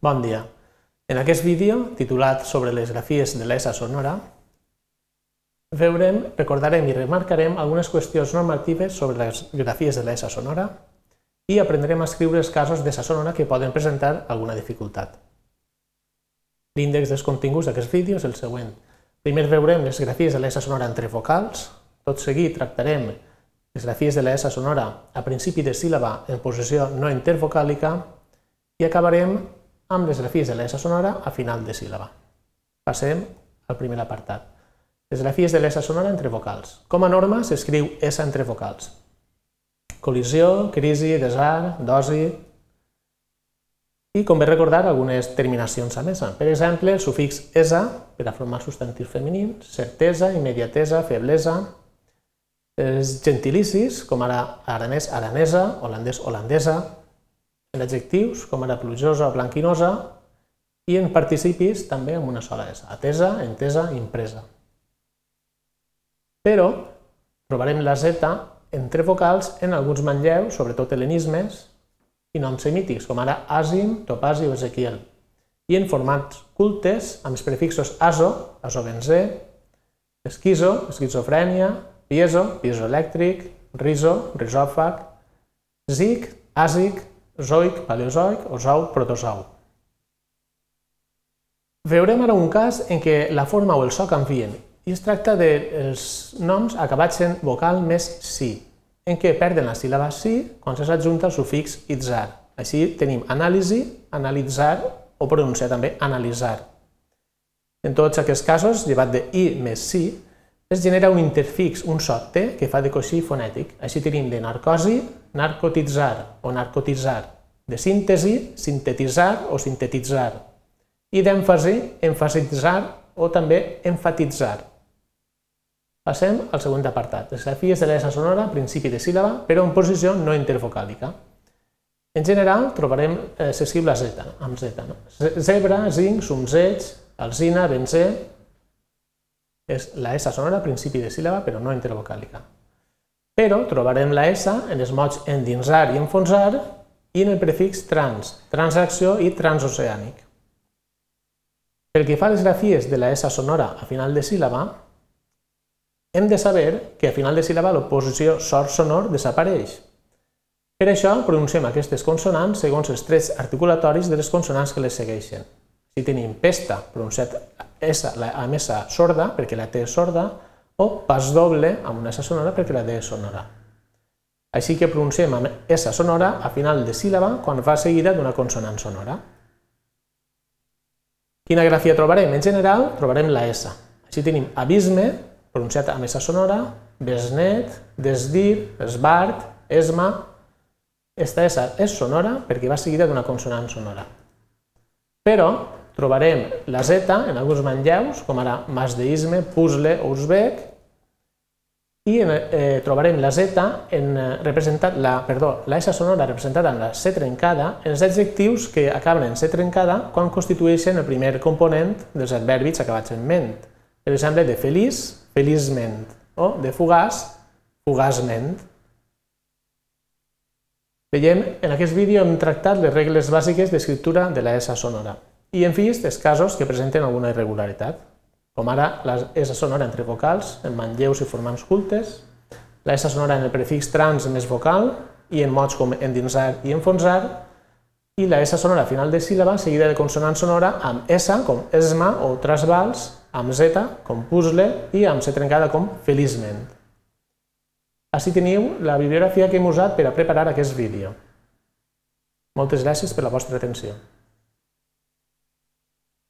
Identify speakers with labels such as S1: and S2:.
S1: Bon dia. En aquest vídeo, titulat sobre les grafies de l'ESA sonora, veurem, recordarem i remarcarem algunes qüestions normatives sobre les grafies de l'ESA sonora i aprendrem a escriure els casos d'ESA sonora que poden presentar alguna dificultat. L'índex dels continguts d'aquest vídeo és el següent. Primer veurem les grafies de l'ESA sonora entre vocals, tot seguit tractarem les grafies de l'ESA sonora a principi de síl·laba en posició no intervocàlica i acabarem amb les grafies de l'ESA sonora a final de síl·laba. Passem al primer apartat. Les grafies de l'ESA sonora entre vocals. Com a norma s'escriu ESA entre vocals. Col·lisió, crisi, desar, dosi... I convé recordar algunes terminacions amb ESA. Per exemple, el sufix ESA per a formar substantius femenins, certesa, immediatesa, feblesa, els gentilicis, com ara aranès, aranesa, holandès, holandesa, en adjectius, com ara plujosa o blanquinosa, i en participis també amb una sola S, atesa, entesa, impresa. Però trobarem la Z entre vocals en alguns manlleus, sobretot helenismes, i noms semítics, com ara Asim, Topasi o Ezequiel, i en formats cultes amb els prefixos aso, asovenzè, esquizo, esquizofrènia, piezo, piezoelèctric, riso, risòfag, zic, àsic, zoic, paleozoic o zou, protozou. Veurem ara un cas en què la forma o el so canvien i es tracta dels noms acabats en vocal més si, en què perden la síl·laba si quan s'adjunta el sufix itzar. Així tenim anàlisi, analitzar o pronunciar també analitzar. En tots aquests casos, llevat de i més si, es genera un interfix, un so T, que fa de coixí fonètic. Així tenim de narcosi, narcotitzar o narcotitzar, de síntesi, sintetitzar o sintetitzar, i d'èmfasi, enfasitzar o també enfatitzar. Passem al següent apartat. Les grafies de l'ESA sonora, principi de síl·laba, però en posició no intervocàlica. En general, trobarem eh, s'escriu la Z, amb Z. No? Zebra, zinc, sumzeig, alzina, benzè, és la S sonora, principi de síl·laba, però no intervocàlica. Però trobarem la S en els mots endinsar i enfonsar i en el prefix trans, transacció i transoceànic. Pel que fa a les grafies de la S sonora a final de síl·laba, hem de saber que a final de síl·laba l'oposició sort sonor desapareix. Per això pronunciem aquestes consonants segons els trets articulatoris de les consonants que les segueixen. Si tenim pesta, pronunciat S amb S sorda, perquè la T és sorda, o pas doble amb una S sonora perquè la D és sonora. Així que pronunciem amb S sonora a final de síl·laba quan va seguida d'una consonant sonora. Quina grafia trobarem? En general, trobarem la S. Així tenim abisme, pronunciat amb S sonora, besnet, desdir, esbart, esma... Esta S és sonora perquè va seguida d'una consonant sonora. Però trobarem la Z en alguns manlleus, com ara masdeisme, puzzle o uzbek, i eh, trobarem la Z en eh, representat, la, perdó, la S sonora representada en la C trencada en els adjectius que acaben en C trencada quan constitueixen el primer component dels adverbis acabats en ment. Per exemple, de feliç, feliçment, o de fugaç, fugaçment. Veiem, en aquest vídeo hem tractat les regles bàsiques d'escriptura de la S sonora i hem vist els casos que presenten alguna irregularitat, com ara la S sonora entre vocals, en manlleus i formants cultes, la S sonora en el prefix trans més vocal i en mots com endinsar i enfonsar, i la S sonora final de síl·laba seguida de consonant sonora amb S com esma o trasbals, amb Z com puzzle i amb C trencada com feliçment. Així teniu la bibliografia que hem usat per a preparar aquest vídeo. Moltes gràcies per la vostra atenció.